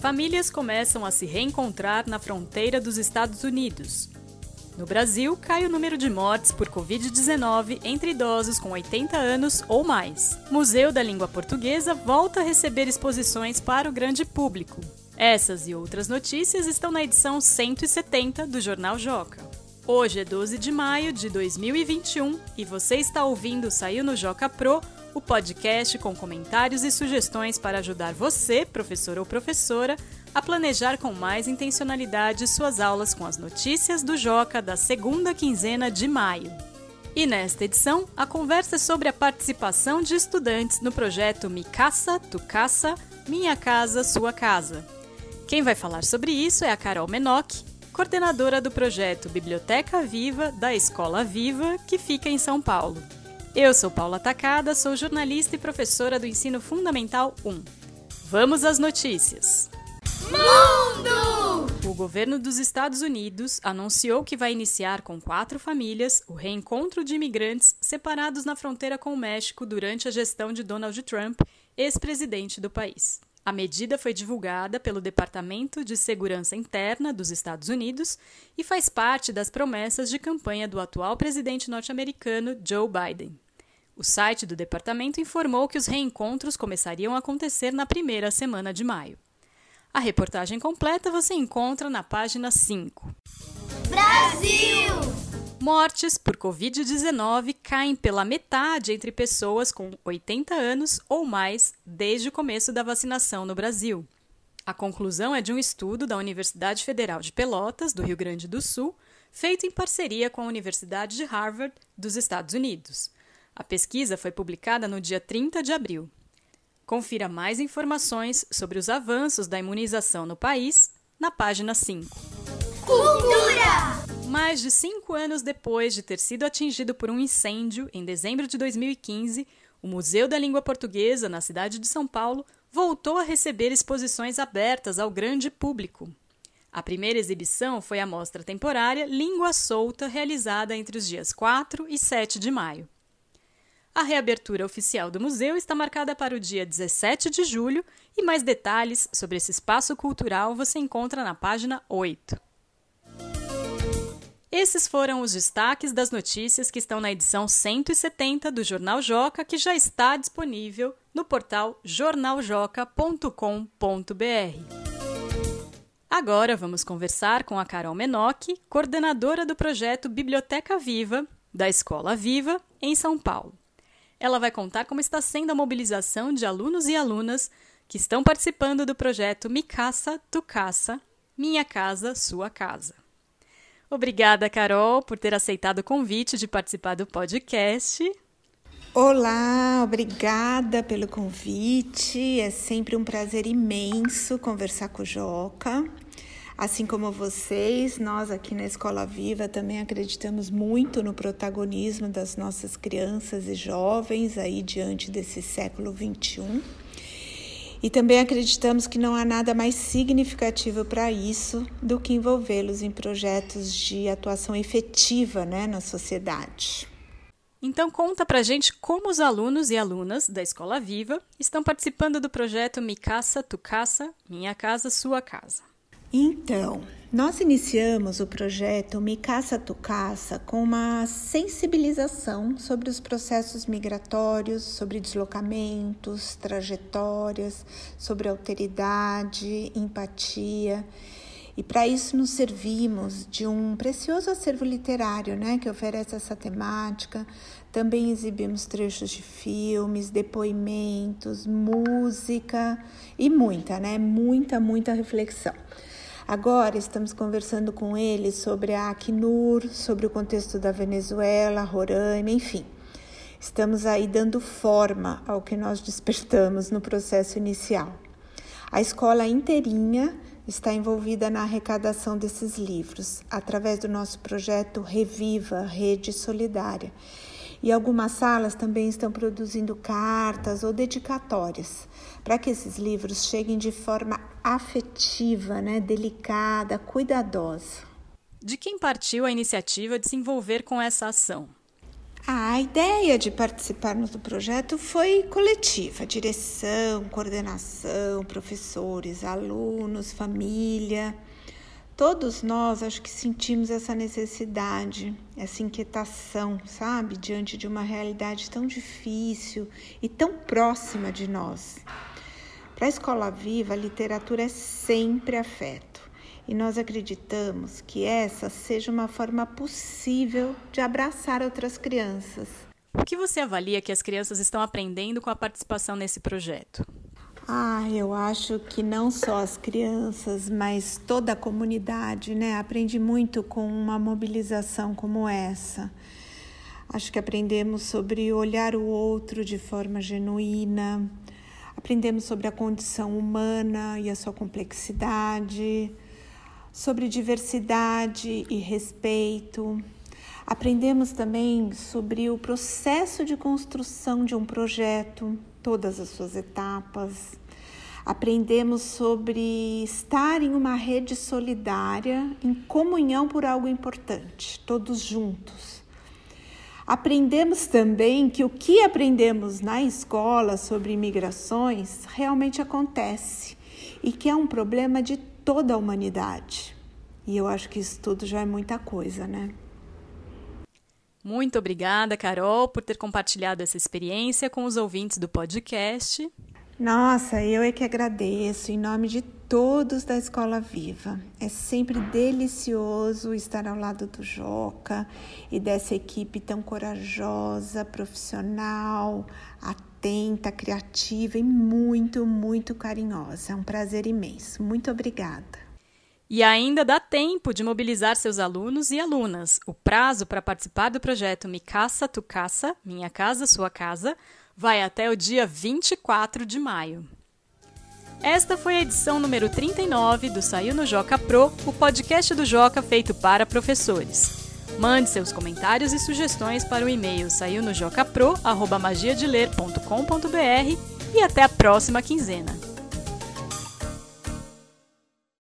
Famílias começam a se reencontrar na fronteira dos Estados Unidos. No Brasil, cai o número de mortes por Covid-19 entre idosos com 80 anos ou mais. Museu da Língua Portuguesa volta a receber exposições para o grande público. Essas e outras notícias estão na edição 170 do Jornal Joca. Hoje é 12 de maio de 2021 e você está ouvindo Saiu no Joca Pro, o podcast com comentários e sugestões para ajudar você, professor ou professora, a planejar com mais intencionalidade suas aulas com as notícias do Joca da segunda quinzena de maio. E nesta edição, a conversa é sobre a participação de estudantes no projeto Mi Casa, Tu Casa, Minha Casa, Sua Casa. Quem vai falar sobre isso é a Carol Menoc, coordenadora do projeto Biblioteca Viva da Escola Viva, que fica em São Paulo. Eu sou Paula Tacada, sou jornalista e professora do Ensino Fundamental 1. Vamos às notícias! Mundo! O governo dos Estados Unidos anunciou que vai iniciar com quatro famílias o reencontro de imigrantes separados na fronteira com o México durante a gestão de Donald Trump, ex-presidente do país. A medida foi divulgada pelo Departamento de Segurança Interna dos Estados Unidos e faz parte das promessas de campanha do atual presidente norte-americano Joe Biden. O site do departamento informou que os reencontros começariam a acontecer na primeira semana de maio. A reportagem completa você encontra na página 5. Brasil! Mortes por Covid-19 caem pela metade entre pessoas com 80 anos ou mais desde o começo da vacinação no Brasil. A conclusão é de um estudo da Universidade Federal de Pelotas, do Rio Grande do Sul, feito em parceria com a Universidade de Harvard, dos Estados Unidos. A pesquisa foi publicada no dia 30 de abril. Confira mais informações sobre os avanços da imunização no país na página 5. Cultura! Mais de cinco anos depois de ter sido atingido por um incêndio, em dezembro de 2015, o Museu da Língua Portuguesa, na cidade de São Paulo, voltou a receber exposições abertas ao grande público. A primeira exibição foi a mostra temporária Língua Solta, realizada entre os dias 4 e 7 de maio. A reabertura oficial do museu está marcada para o dia 17 de julho e mais detalhes sobre esse espaço cultural você encontra na página 8. Esses foram os destaques das notícias que estão na edição 170 do Jornal Joca, que já está disponível no portal jornaljoca.com.br. Agora vamos conversar com a Carol Menoc, coordenadora do projeto Biblioteca Viva, da Escola Viva, em São Paulo. Ela vai contar como está sendo a mobilização de alunos e alunas que estão participando do projeto Mi Casa, Tu Casa, Minha Casa, Sua Casa. Obrigada, Carol, por ter aceitado o convite de participar do podcast. Olá, obrigada pelo convite. É sempre um prazer imenso conversar com o Joca. Assim como vocês, nós aqui na Escola Viva também acreditamos muito no protagonismo das nossas crianças e jovens aí diante desse século 21. E também acreditamos que não há nada mais significativo para isso do que envolvê-los em projetos de atuação efetiva né, na sociedade. Então conta pra gente como os alunos e alunas da Escola Viva estão participando do projeto Mi Casa, Tu Casa, Minha Casa, Sua Casa. Então, nós iniciamos o projeto Mi Casa Tu Casa com uma sensibilização sobre os processos migratórios, sobre deslocamentos, trajetórias, sobre alteridade, empatia. E para isso nos servimos de um precioso acervo literário, né, que oferece essa temática. Também exibimos trechos de filmes, depoimentos, música e muita, né, muita, muita reflexão. Agora estamos conversando com ele sobre a Acnur, sobre o contexto da Venezuela, Roraima, enfim. Estamos aí dando forma ao que nós despertamos no processo inicial. A escola inteirinha está envolvida na arrecadação desses livros, através do nosso projeto Reviva, Rede Solidária. E algumas salas também estão produzindo cartas ou dedicatórias para que esses livros cheguem de forma afetiva, né, delicada, cuidadosa. De quem partiu a iniciativa de se envolver com essa ação? A ideia de participarmos do projeto foi coletiva: direção, coordenação, professores, alunos, família. Todos nós acho que sentimos essa necessidade, essa inquietação, sabe, diante de uma realidade tão difícil e tão próxima de nós. Para a escola viva, a literatura é sempre afeto e nós acreditamos que essa seja uma forma possível de abraçar outras crianças. O que você avalia que as crianças estão aprendendo com a participação nesse projeto? Ah, eu acho que não só as crianças, mas toda a comunidade, né, aprende muito com uma mobilização como essa. Acho que aprendemos sobre olhar o outro de forma genuína, aprendemos sobre a condição humana e a sua complexidade sobre diversidade e respeito. Aprendemos também sobre o processo de construção de um projeto, todas as suas etapas. Aprendemos sobre estar em uma rede solidária, em comunhão por algo importante, todos juntos. Aprendemos também que o que aprendemos na escola sobre imigrações realmente acontece e que é um problema de toda a humanidade. E eu acho que isso tudo já é muita coisa, né? Muito obrigada, Carol, por ter compartilhado essa experiência com os ouvintes do podcast. Nossa, eu é que agradeço em nome de todos da Escola Viva. É sempre delicioso estar ao lado do Joca e dessa equipe tão corajosa, profissional, atenta, criativa e muito, muito carinhosa. É um prazer imenso. Muito obrigada. E ainda dá tempo de mobilizar seus alunos e alunas. O prazo para participar do projeto Me Caça Tu Caça, Minha Casa Sua Casa, vai até o dia 24 de maio. Esta foi a edição número 39 do Saiu no Joca Pro, o podcast do Joca feito para professores. Mande seus comentários e sugestões para o e-mail saiu no e até a próxima quinzena.